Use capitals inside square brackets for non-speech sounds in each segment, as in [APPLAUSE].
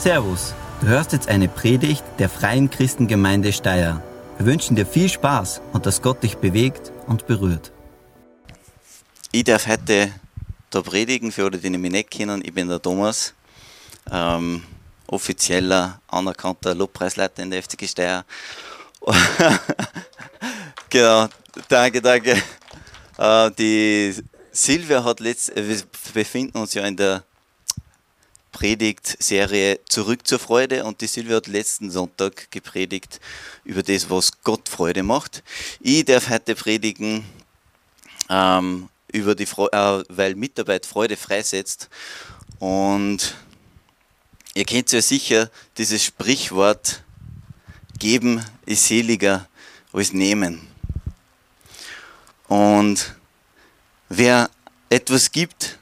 Servus, du hörst jetzt eine Predigt der Freien Christengemeinde Steyr. Wir wünschen dir viel Spaß und dass Gott dich bewegt und berührt. Ich darf heute da predigen für alle, die mich nicht kennen. Ich bin der Thomas, ähm, offizieller, anerkannter Lobpreisleiter in der FCG Steyr. [LAUGHS] genau, danke, danke. Äh, die Silvia hat letzt, wir befinden uns ja in der Predigtserie Zurück zur Freude und die Silvia hat letzten Sonntag gepredigt über das, was Gott Freude macht. Ich darf heute predigen ähm, über die Freude, äh, weil Mitarbeit Freude freisetzt und ihr kennt ja sicher dieses Sprichwort, geben ist seliger als nehmen. Und wer etwas gibt,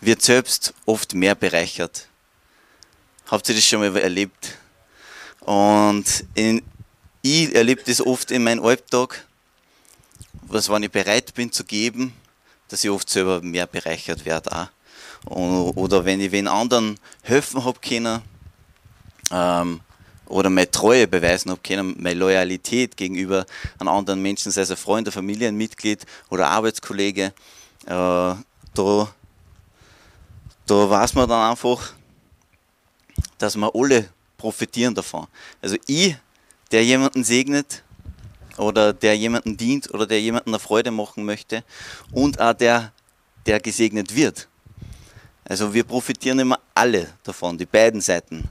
wird selbst oft mehr bereichert. Habt ihr das schon mal erlebt? Und in, ich erlebe das oft in meinem Alltag, was, wenn ich bereit bin zu geben, dass ich oft selber mehr bereichert werde. Auch. Oder wenn ich den anderen helfen habe können, ähm, oder meine Treue beweisen habe können, meine Loyalität gegenüber einem anderen Menschen, sei es ein Freund, ein Familienmitglied oder Arbeitskollege, äh, da da weiß man dann einfach, dass wir alle profitieren davon. Also ich, der jemanden segnet oder der jemanden dient oder der jemanden eine Freude machen möchte und auch der, der gesegnet wird. Also wir profitieren immer alle davon, die beiden Seiten.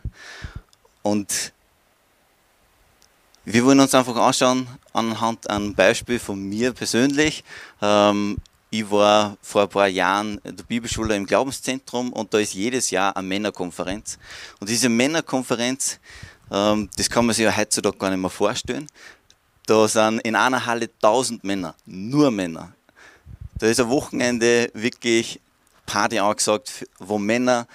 Und wir wollen uns einfach anschauen anhand einem Beispiel von mir persönlich. Ähm, ich war vor ein paar Jahren in der Bibelschule im Glaubenszentrum und da ist jedes Jahr eine Männerkonferenz. Und diese Männerkonferenz, ähm, das kann man sich ja heutzutage gar nicht mehr vorstellen. Da sind in einer Halle 1000 Männer, nur Männer. Da ist ein Wochenende wirklich Party angesagt, wo Männer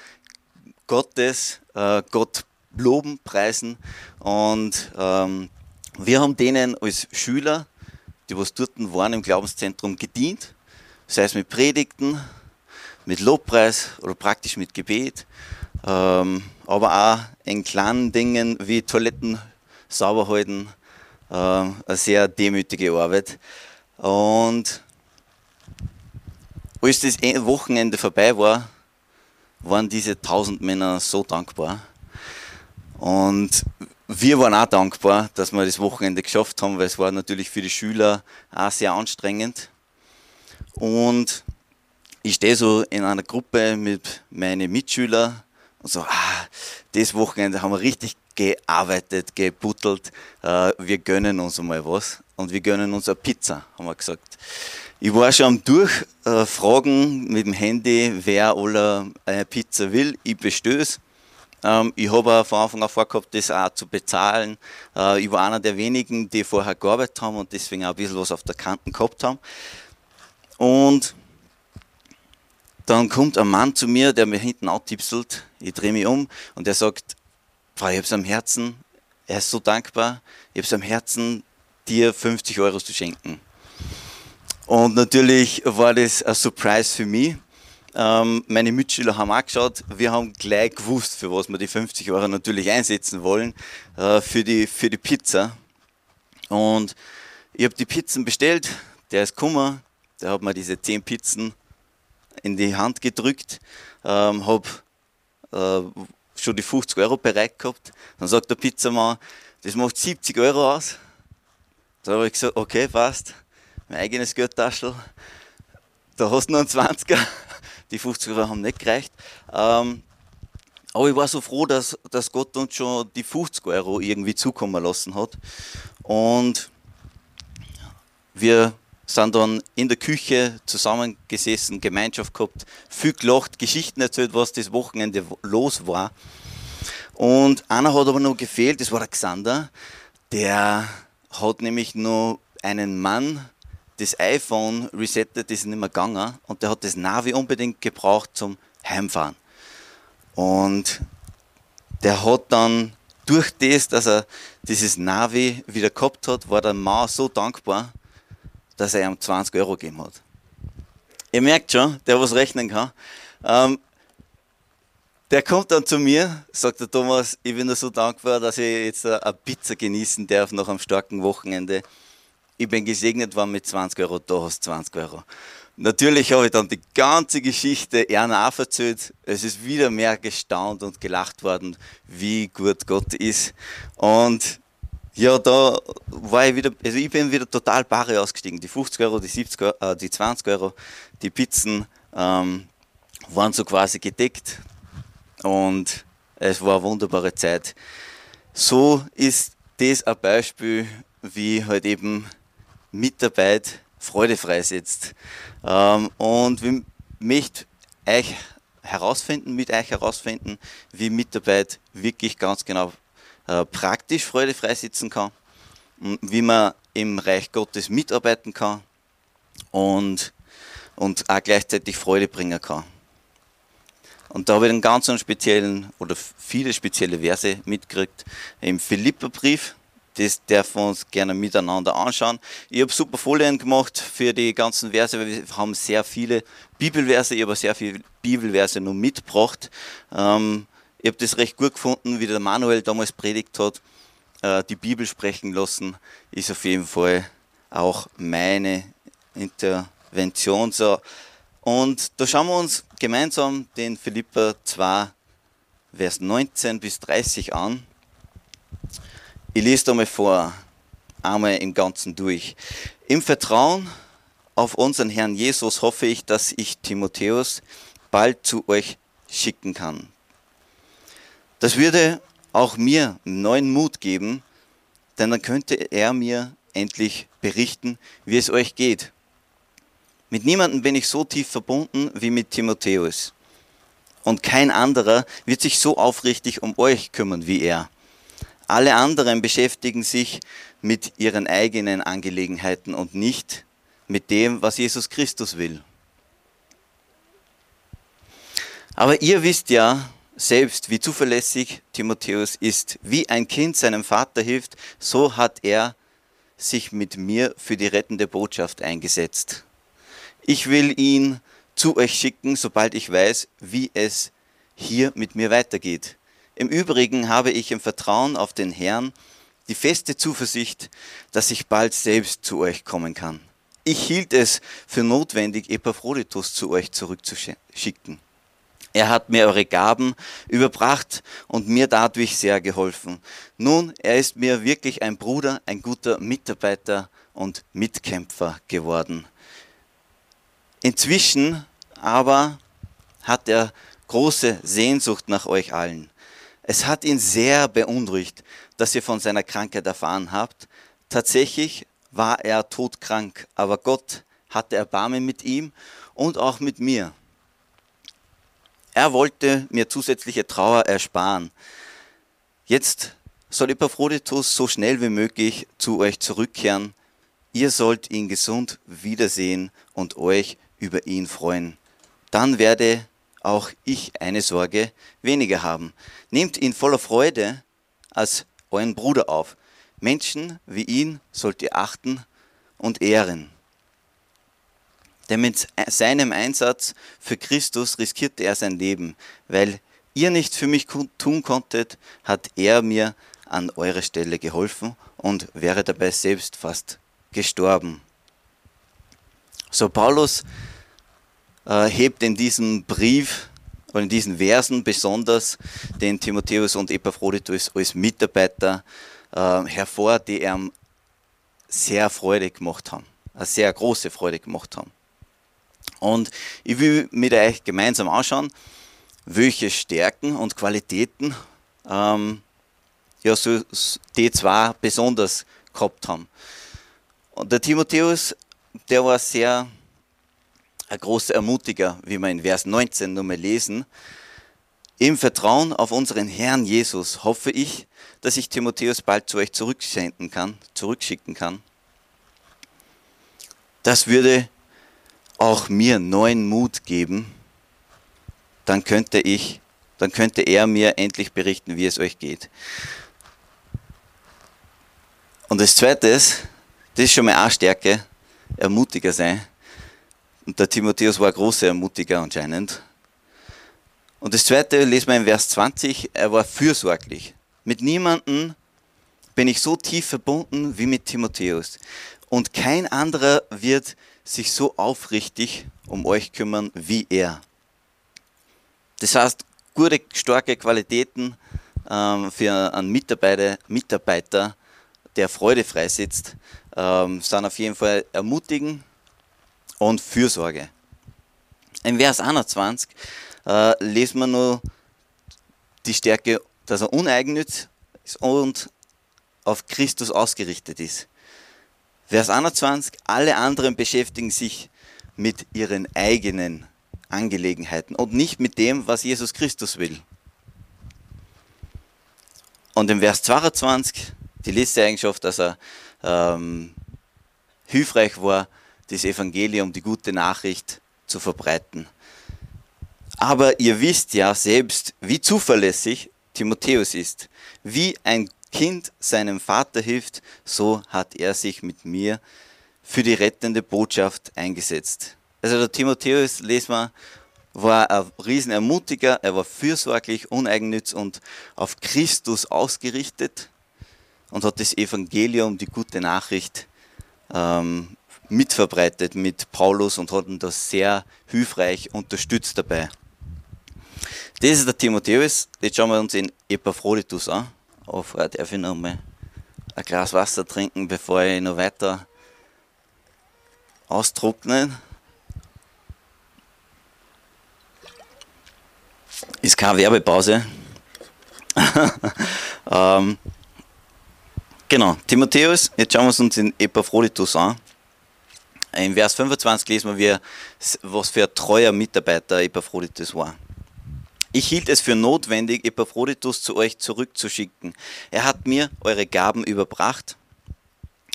Gottes, äh, Gott loben, preisen. Und ähm, wir haben denen als Schüler, die was dort waren im Glaubenszentrum, gedient sei es mit Predigten, mit Lobpreis oder praktisch mit Gebet, ähm, aber auch in kleinen Dingen wie Toiletten sauber halten, äh, eine sehr demütige Arbeit. Und als das e- Wochenende vorbei war, waren diese tausend Männer so dankbar. Und wir waren auch dankbar, dass wir das Wochenende geschafft haben, weil es war natürlich für die Schüler auch sehr anstrengend. Und ich stehe so in einer Gruppe mit meinen Mitschülern und so, ah, das Wochenende haben wir richtig gearbeitet, gebuttelt, äh, wir gönnen uns einmal was und wir gönnen uns eine Pizza, haben wir gesagt. Ich war schon am Durchfragen mit dem Handy, wer alle eine Pizza will. Ich bestöße. Ähm, ich habe von Anfang an vorgehabt, das auch zu bezahlen. Äh, ich war einer der wenigen, die vorher gearbeitet haben und deswegen auch ein bisschen was auf der Kante gehabt haben. Und dann kommt ein Mann zu mir, der mir hinten antipselt. Ich drehe mich um und er sagt, Frau, ich habe es am Herzen, er ist so dankbar, ich habe es am Herzen, dir 50 Euro zu schenken. Und natürlich war das ein Surprise für mich. Ähm, meine Mitschüler haben auch geschaut, wir haben gleich gewusst, für was wir die 50 Euro natürlich einsetzen wollen, äh, für, die, für die Pizza. Und ich habe die Pizzen bestellt, der ist gekommen, der hat mir diese 10 Pizzen in die Hand gedrückt, ähm, habe äh, schon die 50 Euro bereit gehabt. Dann sagt der Pizzamann, das macht 70 Euro aus. Da habe ich gesagt, okay, passt. Mein eigenes Geldtaschel. Da hast du noch einen 20er. [LAUGHS] Die 50 Euro haben nicht gereicht. Ähm, aber ich war so froh, dass, dass Gott uns schon die 50 Euro irgendwie zukommen lassen hat. Und wir sind dann in der Küche zusammengesessen, Gemeinschaft gehabt, viel gelacht, Geschichten erzählt, was das Wochenende los war. Und einer hat aber noch gefehlt, das war der Xander. Der hat nämlich noch einen Mann das iPhone resettet, ist nicht mehr gegangen und der hat das Navi unbedingt gebraucht zum Heimfahren. Und der hat dann durch das, dass er dieses Navi wieder gehabt hat, war der Mann so dankbar, dass er ihm 20 Euro gegeben hat. Ihr merkt schon, der was rechnen kann. Ähm, der kommt dann zu mir, sagt der Thomas, ich bin so dankbar, dass ich jetzt eine Pizza genießen darf nach einem starken Wochenende. Ich bin gesegnet worden mit 20 Euro, da hast du 20 Euro. Natürlich habe ich dann die ganze Geschichte Erna auch erzählt. Es ist wieder mehr gestaunt und gelacht worden, wie gut Gott ist. Und ja, da war ich wieder, also ich bin wieder total bare ausgestiegen. Die 50 Euro, die 70 Euro, äh, die 20 Euro, die Pizzen ähm, waren so quasi gedeckt und es war eine wunderbare Zeit. So ist das ein Beispiel, wie halt eben Mitarbeit Freude freisetzt. Ähm, und wir möchten euch herausfinden, mit euch herausfinden, wie Mitarbeit wirklich ganz genau äh, praktisch Freude freisetzen kann, wie man im Reich Gottes mitarbeiten kann und, und auch gleichzeitig Freude bringen kann. Und da habe ich einen ganz speziellen oder viele spezielle Verse mitgekriegt im Philipperbrief. Das dürfen wir uns gerne miteinander anschauen. Ich habe super Folien gemacht für die ganzen Verse, weil wir haben sehr viele Bibelverse. Ich habe sehr viele Bibelverse nur mitgebracht. Ähm, ich habe das recht gut gefunden, wie der Manuel damals predigt hat. Äh, die Bibel sprechen lassen ist auf jeden Fall auch meine Intervention. So. Und da schauen wir uns gemeinsam den Philippa 2, Vers 19 bis 30 an. Ich lese da mal vor, einmal im Ganzen durch. Im Vertrauen auf unseren Herrn Jesus hoffe ich, dass ich Timotheus bald zu euch schicken kann. Das würde auch mir neuen Mut geben, denn dann könnte er mir endlich berichten, wie es euch geht. Mit niemandem bin ich so tief verbunden wie mit Timotheus. Und kein anderer wird sich so aufrichtig um euch kümmern wie er. Alle anderen beschäftigen sich mit ihren eigenen Angelegenheiten und nicht mit dem, was Jesus Christus will. Aber ihr wisst ja, selbst, wie zuverlässig Timotheus ist. Wie ein Kind seinem Vater hilft, so hat er sich mit mir für die rettende Botschaft eingesetzt. Ich will ihn zu euch schicken, sobald ich weiß, wie es hier mit mir weitergeht. Im Übrigen habe ich im Vertrauen auf den Herrn die feste Zuversicht, dass ich bald selbst zu euch kommen kann. Ich hielt es für notwendig, Epaphroditus zu euch zurückzuschicken. Er hat mir eure Gaben überbracht und mir dadurch sehr geholfen. Nun, er ist mir wirklich ein Bruder, ein guter Mitarbeiter und Mitkämpfer geworden. Inzwischen aber hat er große Sehnsucht nach euch allen. Es hat ihn sehr beunruhigt, dass ihr von seiner Krankheit erfahren habt. Tatsächlich war er todkrank, aber Gott hatte Erbarmen mit ihm und auch mit mir. Er wollte mir zusätzliche Trauer ersparen. Jetzt soll Epaphroditus so schnell wie möglich zu euch zurückkehren. Ihr sollt ihn gesund wiedersehen und euch über ihn freuen. Dann werde auch ich eine Sorge weniger haben. Nehmt ihn voller Freude als euren Bruder auf. Menschen wie ihn sollt ihr achten und ehren. Denn mit seinem Einsatz für Christus riskierte er sein Leben. Weil ihr nichts für mich tun konntet, hat er mir an eurer Stelle geholfen und wäre dabei selbst fast gestorben. So Paulus äh, hebt in diesem Brief und in diesen Versen besonders den Timotheus und Epaphroditus als Mitarbeiter äh, hervor, die ihm sehr Freude gemacht haben, eine sehr große Freude gemacht haben. Und ich will mit euch gemeinsam anschauen, welche Stärken und Qualitäten ähm, ja, so die zwei besonders gehabt haben. Und der Timotheus, der war sehr ein großer Ermutiger, wie wir in Vers 19 nochmal lesen. Im Vertrauen auf unseren Herrn Jesus hoffe ich, dass ich Timotheus bald zu euch zurücksenden kann, zurückschicken kann. Das würde auch mir neuen Mut geben, dann könnte ich, dann könnte er mir endlich berichten, wie es euch geht. Und das Zweite ist, das ist schon mal eine Stärke, ermutiger sein. Und der Timotheus war ein großer Ermutiger anscheinend. Und das zweite lesen wir in Vers 20, er war fürsorglich. Mit niemandem bin ich so tief verbunden wie mit Timotheus. Und kein anderer wird sich so aufrichtig um euch kümmern wie er. Das heißt, gute, starke Qualitäten ähm, für einen Mitarbeiter, Mitarbeiter, der Freude freisetzt, ähm, sind auf jeden Fall ermutigen und Fürsorge. Im Vers 21 äh, lesen wir nur die Stärke, dass er uneigennützig ist und auf Christus ausgerichtet ist. Vers 21, alle anderen beschäftigen sich mit ihren eigenen Angelegenheiten und nicht mit dem, was Jesus Christus will. Und im Vers 22, die letzte Eigenschaft, dass er ähm, hilfreich war, das Evangelium, die gute Nachricht zu verbreiten. Aber ihr wisst ja selbst, wie zuverlässig Timotheus ist, wie ein Kind seinem Vater hilft, so hat er sich mit mir für die rettende Botschaft eingesetzt. Also der Timotheus, lesen wir, war ein Riesenermutiger, er war fürsorglich, uneigennütz und auf Christus ausgerichtet und hat das Evangelium, die gute Nachricht, ähm, mitverbreitet mit Paulus und hat ihn das sehr hilfreich unterstützt dabei. Das ist der Timotheus. Jetzt schauen wir uns den Epaphroditus an. Vorher darf ich noch mal ein Glas Wasser trinken, bevor ich noch weiter austrockne. Ist keine Werbepause. [LAUGHS] ähm, genau, Timotheus, jetzt schauen wir uns den Epaphroditus an. In Vers 25 lesen wir, was für ein treuer Mitarbeiter Epaphroditus war. Ich hielt es für notwendig, Epaphroditus zu euch zurückzuschicken. Er hat mir eure Gaben überbracht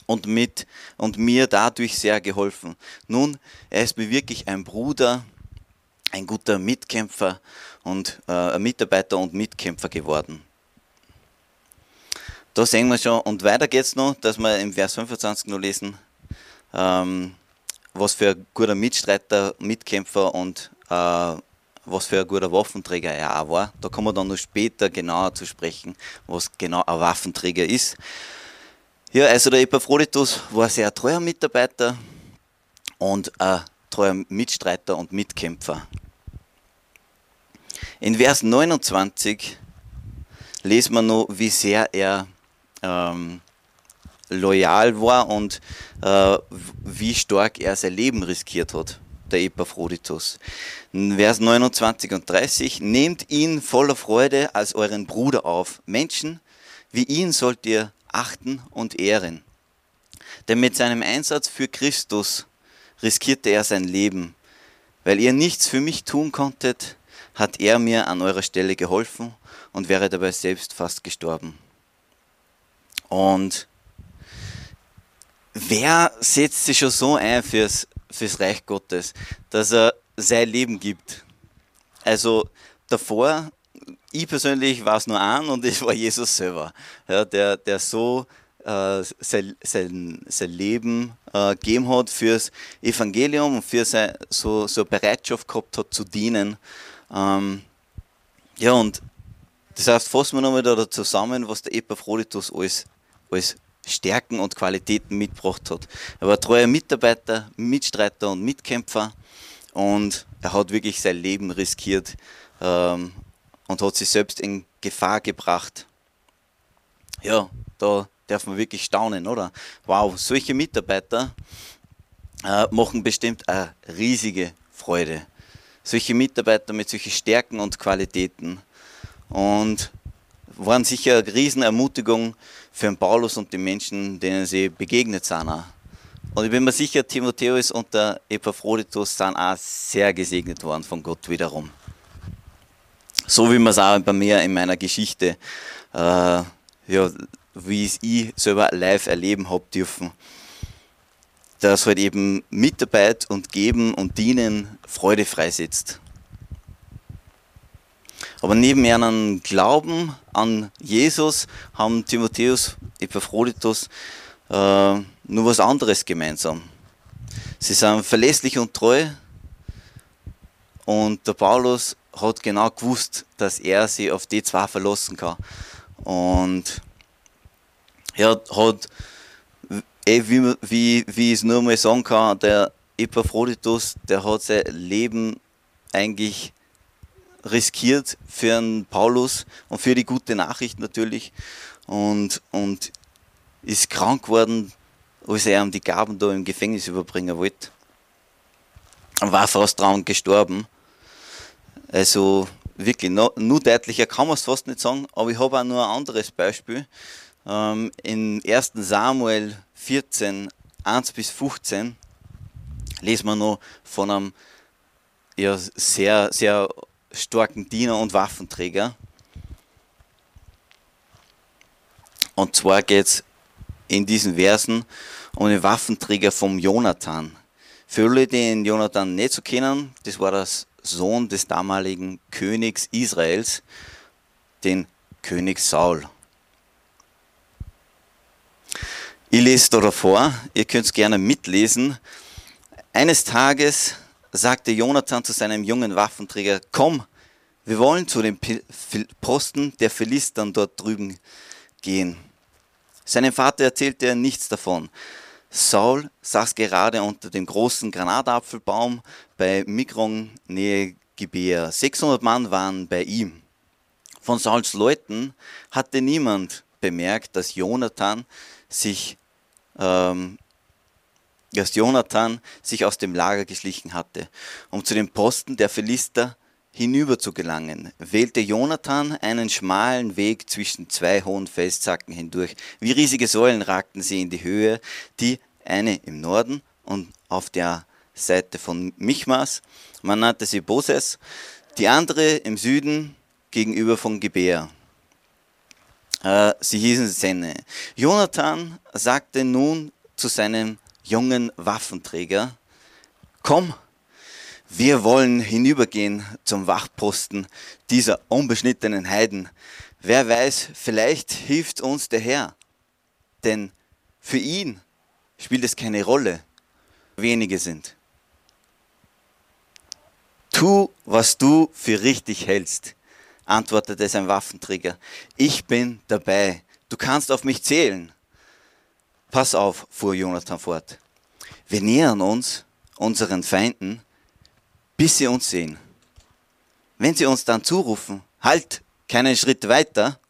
und, mit, und mir dadurch sehr geholfen. Nun, er ist mir wirklich ein Bruder, ein guter Mitkämpfer und äh, Mitarbeiter und Mitkämpfer geworden. Da sehen wir schon, und weiter geht es noch, dass wir im Vers 25 noch lesen, ähm, was für ein guter Mitstreiter, Mitkämpfer und äh, was für ein guter Waffenträger er auch war. Da kommen wir dann noch später genauer zu sprechen, was genau ein Waffenträger ist. Ja, also der Epaphroditus war sehr treuer Mitarbeiter und ein treuer Mitstreiter und Mitkämpfer. In Vers 29 lesen wir noch, wie sehr er ähm, loyal war und äh, wie stark er sein Leben riskiert hat der Epaphroditus. Vers 29 und 30, nehmt ihn voller Freude als euren Bruder auf. Menschen wie ihn sollt ihr achten und ehren. Denn mit seinem Einsatz für Christus riskierte er sein Leben. Weil ihr nichts für mich tun konntet, hat er mir an eurer Stelle geholfen und wäre dabei selbst fast gestorben. Und wer setzt sich schon so ein fürs fürs Reich Gottes, dass er sein Leben gibt. Also davor, ich persönlich war es nur an und es war Jesus selber, ja, der, der so äh, sein, sein, sein Leben äh, gegeben hat fürs Evangelium und für sein, so, so Bereitschaft gehabt hat zu dienen. Ähm, ja, und das heißt, fassen wir nochmal da zusammen, was der Epaphroditus alles, alles Stärken und Qualitäten mitgebracht hat. Er war treuer Mitarbeiter, Mitstreiter und Mitkämpfer und er hat wirklich sein Leben riskiert ähm, und hat sich selbst in Gefahr gebracht. Ja, da darf man wirklich staunen, oder? Wow, solche Mitarbeiter äh, machen bestimmt eine riesige Freude. Solche Mitarbeiter mit solchen Stärken und Qualitäten. Und waren sicher eine Riesenermutigung für den Paulus und die Menschen, denen sie begegnet sind. Und ich bin mir sicher, Timotheus und der Epaphroditus sind auch sehr gesegnet worden von Gott wiederum. So wie man es auch bei mir in meiner Geschichte, äh, ja, wie es ich selber live erleben habe dürfen, dass halt eben Mitarbeit und Geben und Dienen Freude freisetzt. Aber neben ihrem Glauben an Jesus haben Timotheus, Epaphroditus äh, nur was anderes gemeinsam. Sie sind verlässlich und treu und der Paulus hat genau gewusst, dass er sich auf die zwei verlassen kann. Und er hat, eh, wie, wie, wie ich es nur mal sagen kann, der Epaphroditus, der hat sein Leben eigentlich riskiert für einen Paulus und für die gute Nachricht natürlich und, und ist krank geworden, als er ihm die Gaben da im Gefängnis überbringen wollte. Und war fast dran gestorben. Also wirklich, no, nur deutlicher kann man es fast nicht sagen, aber ich habe auch nur ein anderes Beispiel. Ähm, in 1. Samuel 14, 1 bis 15 lesen wir noch von einem ja, sehr, sehr starken Diener und Waffenträger. Und zwar geht es in diesen Versen um den Waffenträger vom Jonathan. Für alle, die den Jonathan nicht so kennen, das war das Sohn des damaligen Königs Israels, den König Saul. Ich lese da davor, ihr könnt es gerne mitlesen. Eines Tages sagte Jonathan zu seinem jungen Waffenträger, komm, wir wollen zu den Posten der Philistern dort drüben gehen. Seinem Vater erzählte er nichts davon. Saul saß gerade unter dem großen Granatapfelbaum bei Mikron nähe Gibea. 600 Mann waren bei ihm. Von Sauls Leuten hatte niemand bemerkt, dass Jonathan sich ähm, dass Jonathan sich aus dem Lager geschlichen hatte, um zu den Posten der Philister hinüber zu gelangen, wählte Jonathan einen schmalen Weg zwischen zwei hohen Felszacken hindurch. Wie riesige Säulen ragten sie in die Höhe, die eine im Norden und auf der Seite von Michmas, man nannte sie Boses, die andere im Süden gegenüber von Gibea. Äh, sie hießen Senne. Jonathan sagte nun zu seinem jungen Waffenträger, komm, wir wollen hinübergehen zum Wachposten dieser unbeschnittenen Heiden. Wer weiß, vielleicht hilft uns der Herr. Denn für ihn spielt es keine Rolle, wenige sind. Tu, was du für richtig hältst, antwortete sein Waffenträger. Ich bin dabei. Du kannst auf mich zählen. Pass auf, fuhr Jonathan fort. Wir nähern uns unseren Feinden, bis sie uns sehen. Wenn sie uns dann zurufen, halt keinen Schritt weiter,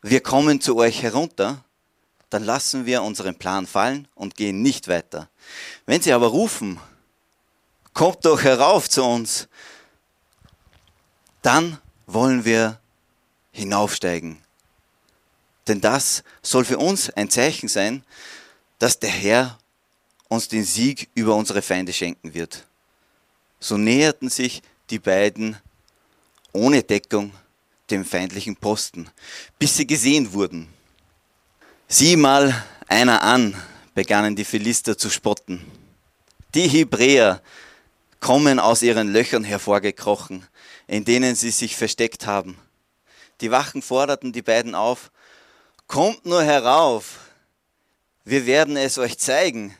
wir kommen zu euch herunter, dann lassen wir unseren Plan fallen und gehen nicht weiter. Wenn sie aber rufen, kommt doch herauf zu uns, dann wollen wir hinaufsteigen. Denn das soll für uns ein Zeichen sein, dass der Herr uns den Sieg über unsere Feinde schenken wird. So näherten sich die beiden ohne Deckung dem feindlichen Posten, bis sie gesehen wurden. Sieh mal einer an, begannen die Philister zu spotten. Die Hebräer kommen aus ihren Löchern hervorgekrochen, in denen sie sich versteckt haben. Die Wachen forderten die beiden auf, kommt nur herauf, wir werden es euch zeigen.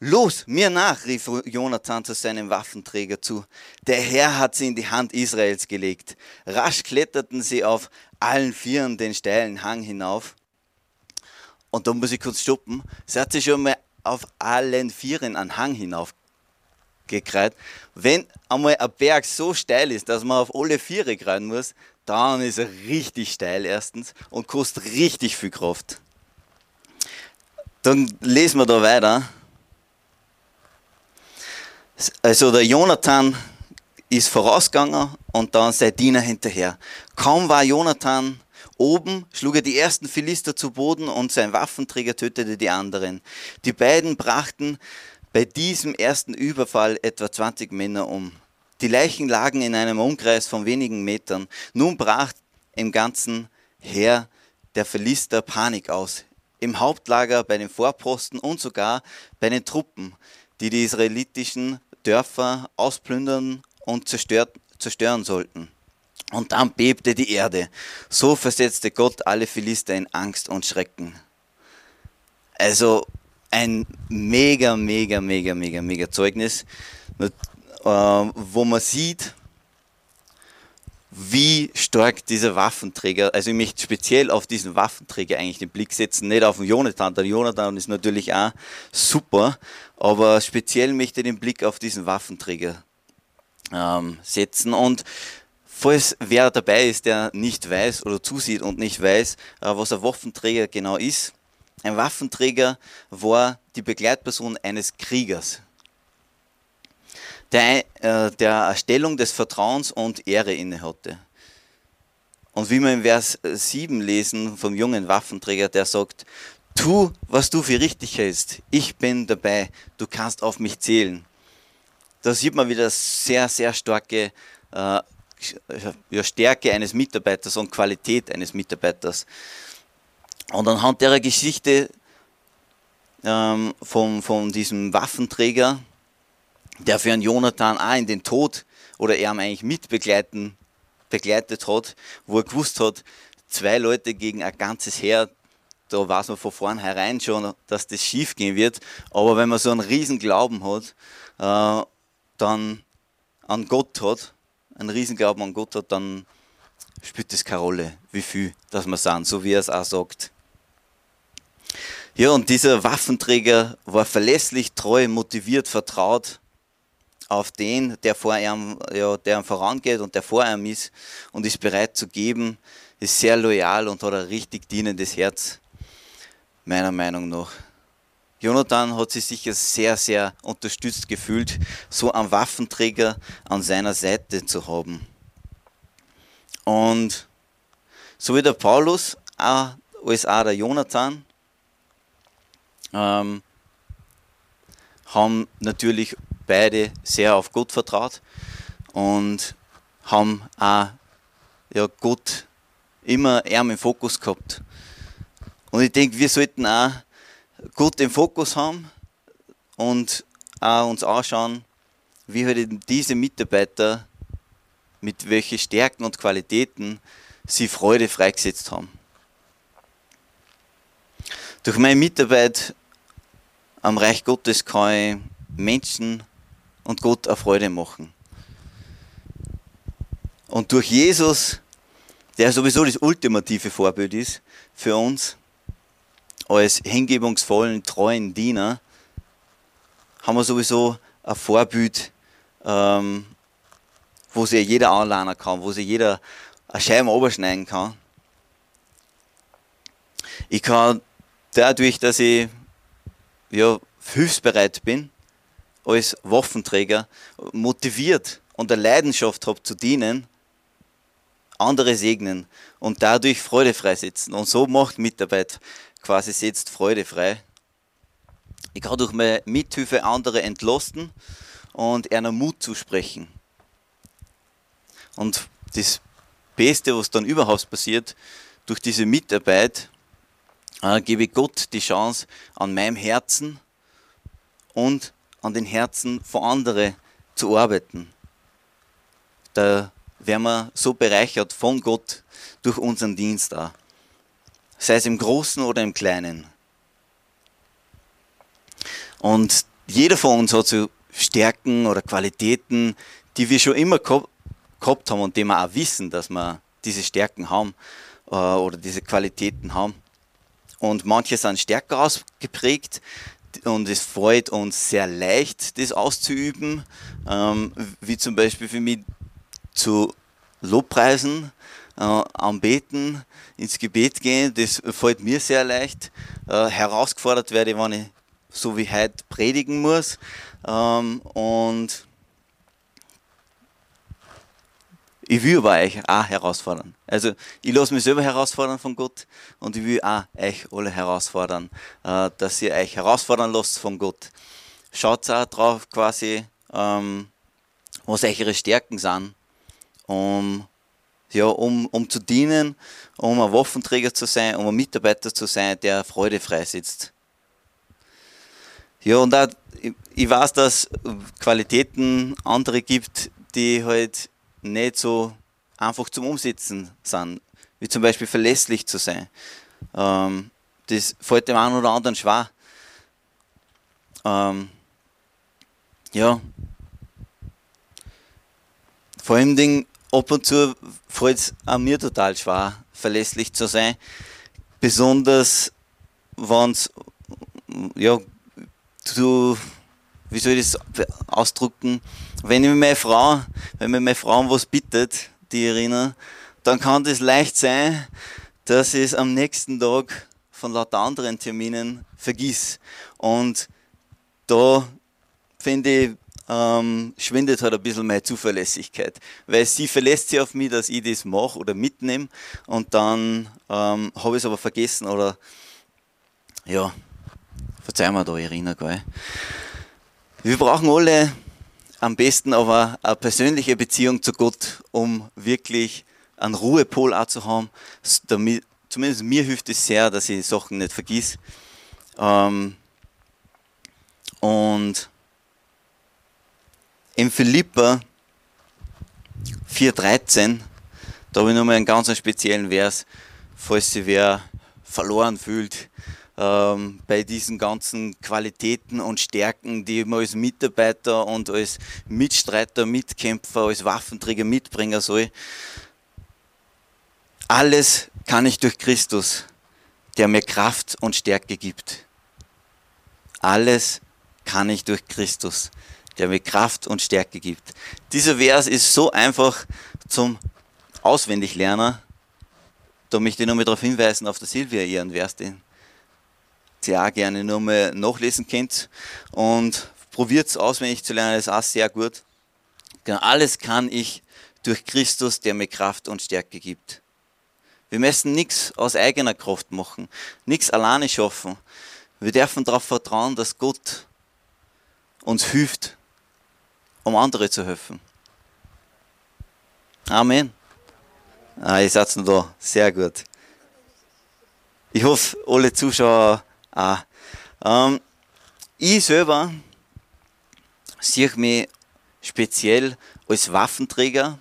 Los, mir nach, rief Jonathan zu seinem Waffenträger zu. Der Herr hat sie in die Hand Israels gelegt. Rasch kletterten sie auf allen Vieren den steilen Hang hinauf und da muss ich kurz stoppen. Sie hat sich schon mal auf allen Vieren einen Hang hinauf gekreut. Wenn einmal ein Berg so steil ist, dass man auf alle Viere kreuen muss, dann ist er richtig steil erstens und kostet richtig viel Kraft. Dann lesen wir da weiter. Also der Jonathan ist vorausgegangen und dann sein Diener hinterher. Kaum war Jonathan Oben schlug er die ersten Philister zu Boden und sein Waffenträger tötete die anderen. Die beiden brachten bei diesem ersten Überfall etwa 20 Männer um. Die Leichen lagen in einem Umkreis von wenigen Metern. Nun brach im ganzen Heer der Philister Panik aus. Im Hauptlager, bei den Vorposten und sogar bei den Truppen, die die israelitischen Dörfer ausplündern und zerstören sollten. Und dann bebte die Erde. So versetzte Gott alle Philister in Angst und Schrecken. Also ein mega, mega, mega, mega, mega Zeugnis. Wo man sieht, wie stark dieser Waffenträger, also ich möchte speziell auf diesen Waffenträger eigentlich den Blick setzen, nicht auf den Jonathan. Der Jonathan ist natürlich auch super, aber speziell möchte ich den Blick auf diesen Waffenträger ähm, setzen. Und falls wer dabei ist, der nicht weiß oder zusieht und nicht weiß, äh, was ein Waffenträger genau ist, ein Waffenträger war die Begleitperson eines Kriegers der, äh, der Erstellung des Vertrauens und Ehre innehatte. Und wie wir im Vers 7 lesen vom jungen Waffenträger, der sagt, tu, was du für richtig hältst, ich bin dabei, du kannst auf mich zählen. Da sieht man wieder sehr, sehr starke äh, Stärke eines Mitarbeiters und Qualität eines Mitarbeiters. Und anhand der Geschichte ähm, von, von diesem Waffenträger, der für einen Jonathan auch in den Tod oder er eigentlich mitbegleiten begleitet hat, wo er gewusst hat, zwei Leute gegen ein ganzes Heer, da weiß man von vornherein schon, dass das schief gehen wird. Aber wenn man so einen riesen Glauben hat, äh, dann an Gott hat, einen riesen Glauben an Gott hat, dann spielt das keine Rolle, wie viel das wir sind, so wie er es auch sagt. Ja, und dieser Waffenträger war verlässlich, treu, motiviert, vertraut auf den, der vor ihm, ja, der ihm vorangeht und der vor ihm ist und ist bereit zu geben, ist sehr loyal und hat ein richtig dienendes Herz, meiner Meinung nach. Jonathan hat sich sicher sehr, sehr unterstützt gefühlt, so einen Waffenträger an seiner Seite zu haben. Und so wie der Paulus, auch, als auch der Jonathan, ähm, haben natürlich beide sehr auf Gott vertraut und haben auch ja, Gott immer eher im Fokus gehabt. Und ich denke, wir sollten auch Gott im Fokus haben und auch uns anschauen, wie halt diese Mitarbeiter mit welchen Stärken und Qualitäten sie Freude freigesetzt haben. Durch meine Mitarbeit am Reich Gottes kann ich Menschen und Gott eine Freude machen. Und durch Jesus, der sowieso das ultimative Vorbild ist für uns, als hingebungsvollen, treuen Diener, haben wir sowieso ein Vorbild, ähm, wo sich jeder anlernen kann, wo sich jeder eine Scheibe überschneiden kann. Ich kann dadurch, dass ich ja, hilfsbereit bin, als Waffenträger motiviert und eine Leidenschaft habe zu dienen, andere segnen und dadurch Freude freisetzen. Und so macht Mitarbeit quasi setzt Freude frei. Ich kann durch meine Mithilfe andere entlasten und einer Mut zusprechen. Und das Beste, was dann überhaupt passiert, durch diese Mitarbeit äh, gebe ich Gott die Chance, an meinem Herzen und an den Herzen von anderen zu arbeiten. Da werden wir so bereichert von Gott durch unseren Dienst auch. Sei es im Großen oder im Kleinen. Und jeder von uns hat so Stärken oder Qualitäten, die wir schon immer gehabt haben und die wir auch wissen, dass wir diese Stärken haben äh, oder diese Qualitäten haben. Und manche sind stärker ausgeprägt, und es freut uns sehr leicht, das auszuüben, ähm, wie zum Beispiel für mich zu Lobpreisen, äh, anbeten, ins Gebet gehen, das fällt mir sehr leicht. Äh, herausgefordert werde wenn ich so wie heute predigen muss. Ähm, und Ich will aber euch auch herausfordern. Also ich lasse mich selber herausfordern von Gott und ich will auch euch alle herausfordern, äh, dass ihr euch herausfordern lasst von Gott. Schaut auch drauf quasi, ähm, was eure Stärken sind, um, ja, um, um zu dienen, um ein Waffenträger zu sein, um ein Mitarbeiter zu sein, der Freude freisetzt. Ja, und auch, ich weiß, dass Qualitäten andere gibt, die halt nicht so einfach zum Umsetzen sind, wie zum Beispiel verlässlich zu sein. Ähm, das fällt dem einen oder anderen schwer. Ähm, ja, Vor allem Ding, ab und zu fällt es mir total schwer, verlässlich zu sein. Besonders wenn es, ja, du, wie soll ich das ausdrücken, wenn mir meine Frau, wenn mir meine Frau was bittet, die Irina, dann kann das leicht sein, dass ich es am nächsten Tag von lauter anderen Terminen vergiss. Und da finde ich, ähm, schwindet halt ein bisschen meine Zuverlässigkeit. Weil sie verlässt sich auf mich, dass ich das mache oder mitnehme und dann ähm, habe ich es aber vergessen oder ja, verzeih mir da, Irina, gell. Wir brauchen alle am besten aber eine persönliche Beziehung zu Gott, um wirklich einen Ruhepol auch zu haben. Damit, zumindest mir hilft es sehr, dass ich Sachen nicht vergiss. Ähm, und im Philippa 4,13, da habe ich nochmal einen ganz speziellen Vers, falls sich wer verloren fühlt ähm, bei diesen ganzen Qualitäten und Stärken, die man als Mitarbeiter und als Mitstreiter, Mitkämpfer, als Waffenträger mitbringen soll. Alles kann ich durch Christus, der mir Kraft und Stärke gibt. Alles kann ich durch Christus, der mir Kraft und Stärke gibt. Dieser Vers ist so einfach zum Auswendiglernen. Da möchte ich nochmal darauf hinweisen, auf der Silvia ihren Vers, den auch gerne nochmal nachlesen könnt. Und probiert es auswendig zu lernen, das ist auch sehr gut. Genau, alles kann ich durch Christus, der mir Kraft und Stärke gibt. Wir müssen nichts aus eigener Kraft machen, nichts alleine schaffen. Wir dürfen darauf vertrauen, dass Gott uns hilft, um andere zu helfen. Amen. Ah, ihr seid noch da. Sehr gut. Ich hoffe, alle Zuschauer auch. Ähm, ich selber sehe mich speziell als Waffenträger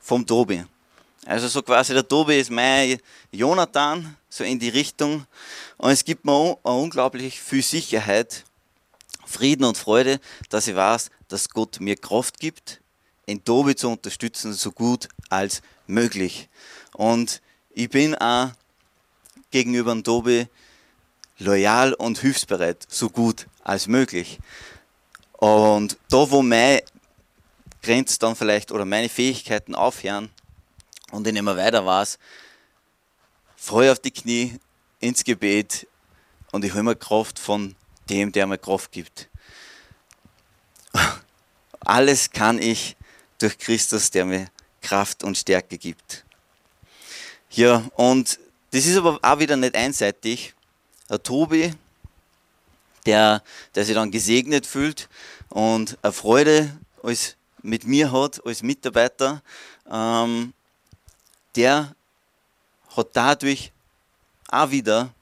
vom Tobi. Also so quasi der Tobi ist mein Jonathan, so in die Richtung. Und es gibt mir unglaublich viel Sicherheit, Frieden und Freude, dass ich weiß, dass Gott mir Kraft gibt, den Tobi zu unterstützen, so gut als möglich. Und ich bin auch gegenüber dem Tobi loyal und hilfsbereit, so gut als möglich. Und da, wo meine Grenze dann vielleicht oder meine Fähigkeiten aufhören, und ich immer weiter weiß, voll auf die Knie, ins Gebet und ich hole mir Kraft von dem, der mir Kraft gibt. [LAUGHS] Alles kann ich durch Christus, der mir Kraft und Stärke gibt. Ja, und das ist aber auch wieder nicht einseitig. Der Tobi, der, der sich dann gesegnet fühlt und eine Freude als mit mir hat, als Mitarbeiter, ähm, der hat dadurch auch wieder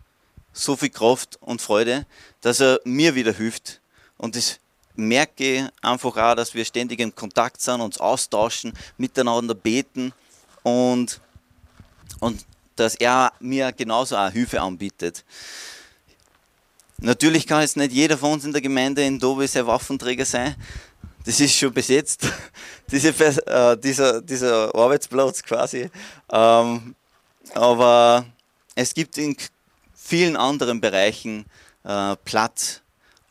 so viel Kraft und Freude, dass er mir wieder hilft. Und das merke ich einfach auch, dass wir ständig in Kontakt sind, uns austauschen, miteinander beten und, und dass er mir genauso auch Hilfe anbietet. Natürlich kann jetzt nicht jeder von uns in der Gemeinde in Dobe sein Waffenträger sein das ist schon besetzt, [LAUGHS] diese, äh, dieser, dieser Arbeitsplatz quasi. Ähm, aber es gibt in vielen anderen Bereichen äh, Platz,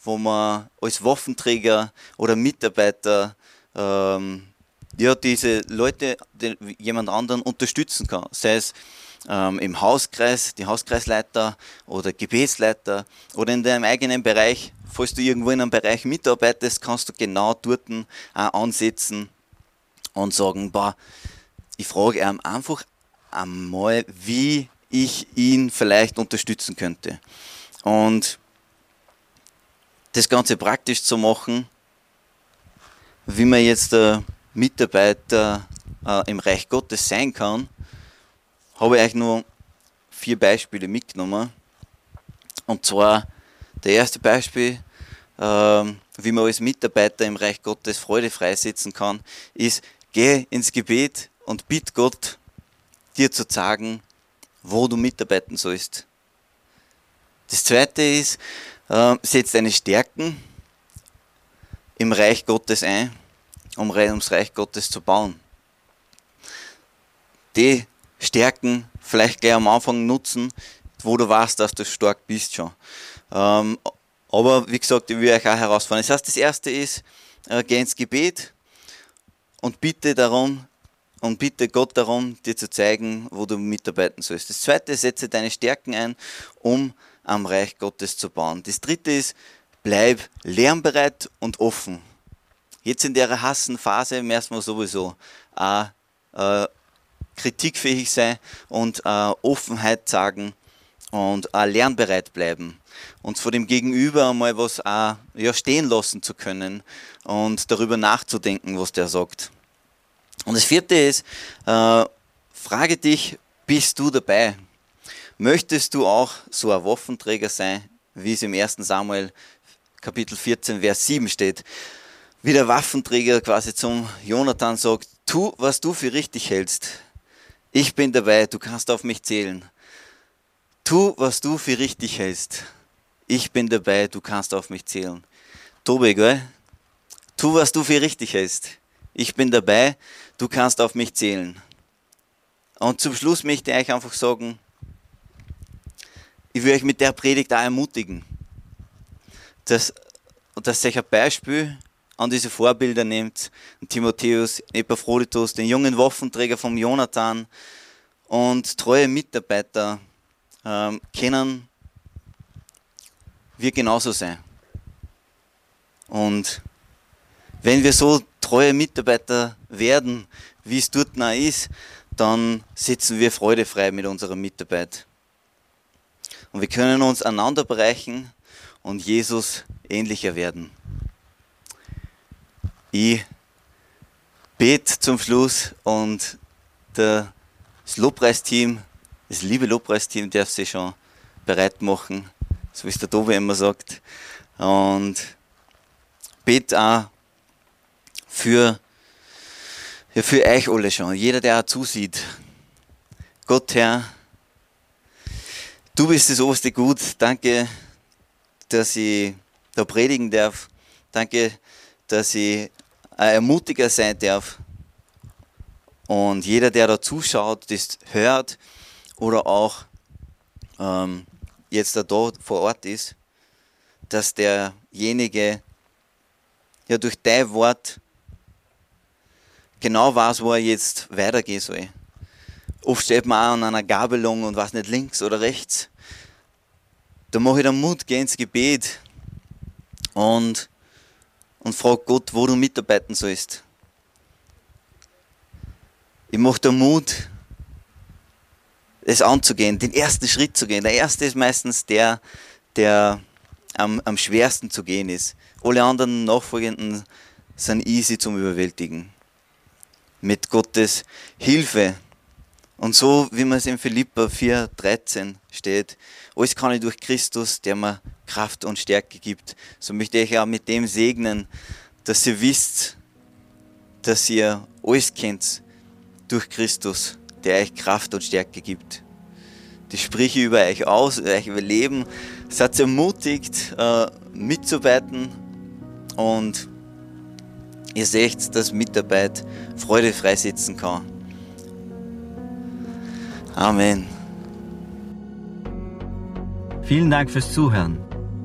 wo man als Waffenträger oder Mitarbeiter ähm, ja, diese Leute, den, jemand anderen unterstützen kann. Sei es ähm, im Hauskreis, die Hauskreisleiter oder Gebetsleiter oder in deinem eigenen Bereich falls du irgendwo in einem Bereich mitarbeitest, kannst du genau dort auch ansetzen und sagen, boah, ich frage ihn einfach einmal, wie ich ihn vielleicht unterstützen könnte. Und das Ganze praktisch zu machen, wie man jetzt der Mitarbeiter äh, im Reich Gottes sein kann, habe ich euch nur vier Beispiele mitgenommen. Und zwar der erste Beispiel, ähm, wie man als Mitarbeiter im Reich Gottes Freude freisetzen kann, ist, geh ins Gebet und bitt Gott, dir zu sagen, wo du mitarbeiten sollst. Das zweite ist, äh, setz deine Stärken im Reich Gottes ein um ums Reich Gottes zu bauen. Die Stärken vielleicht gleich am Anfang nutzen, wo du weißt, dass du stark bist schon. Ähm, aber wie gesagt, ich will euch auch herausfordern. Das heißt, das erste ist, äh, geh ins Gebet und bitte darum, und bitte Gott darum, dir zu zeigen, wo du mitarbeiten sollst. Das zweite, setze deine Stärken ein, um am Reich Gottes zu bauen. Das dritte ist, bleib lernbereit und offen. Jetzt in der hassen Phase müssen wir sowieso auch, äh, kritikfähig sein und äh, Offenheit sagen und auch lernbereit bleiben. Uns vor dem Gegenüber einmal was auch, ja, stehen lassen zu können und darüber nachzudenken, was der sagt. Und das vierte ist, äh, frage dich, bist du dabei? Möchtest du auch so ein Waffenträger sein, wie es im 1. Samuel Kapitel 14, Vers 7 steht? Wie der Waffenträger quasi zum Jonathan sagt, tu, was du für richtig hältst. Ich bin dabei, du kannst auf mich zählen. Tu, was du für richtig hältst. Ich bin dabei, du kannst auf mich zählen. Tobi, gell? Tu, was du für richtig hältst. Ich bin dabei, du kannst auf mich zählen. Und zum Schluss möchte ich euch einfach sagen, ich will euch mit der Predigt auch ermutigen, dass, dass euch ein Beispiel an diese Vorbilder nehmt, Timotheus, Epaphroditus, den jungen Waffenträger vom Jonathan und treue Mitarbeiter ähm, können wir genauso sein. Und wenn wir so treue Mitarbeiter werden, wie es dort noch ist, dann sitzen wir freudefrei mit unserer Mitarbeit. Und wir können uns einander bereichen und Jesus ähnlicher werden. Ich bete zum Schluss und das Lobpreisteam, das liebe Lobpreisteam darf sich schon bereit machen, so wie es der Tobi immer sagt. Und bete auch für, ja, für euch alle schon, jeder, der auch zusieht. Gott, Herr, du bist das oberste Gut. Danke, dass ich da predigen darf. Danke, dass ich ein Ermutiger sein darf. Und jeder, der da zuschaut, das hört oder auch ähm, jetzt da dort vor Ort ist, dass derjenige ja durch dein Wort genau weiß, wo er jetzt weitergehen soll. Oft steht man auch an einer Gabelung und weiß nicht links oder rechts. Da mache ich den Mut, gehe ins Gebet und, und frage Gott, wo du mitarbeiten sollst. Ich mache den Mut, es anzugehen, den ersten Schritt zu gehen. Der erste ist meistens der, der am, am schwersten zu gehen ist. Alle anderen nachfolgenden sind easy zum Überwältigen mit Gottes Hilfe. Und so, wie man es in Philippa 4,13 steht, alles kann ich durch Christus, der mir Kraft und Stärke gibt. So möchte ich auch mit dem segnen, dass ihr wisst, dass ihr alles kennt durch Christus, der euch Kraft und Stärke gibt. Das spreche über euch aus, über euch überleben. Seid ermutigt, äh, mitzuarbeiten und Ihr seht, dass Mitarbeit Freude freisetzen kann. Amen. Vielen Dank fürs Zuhören.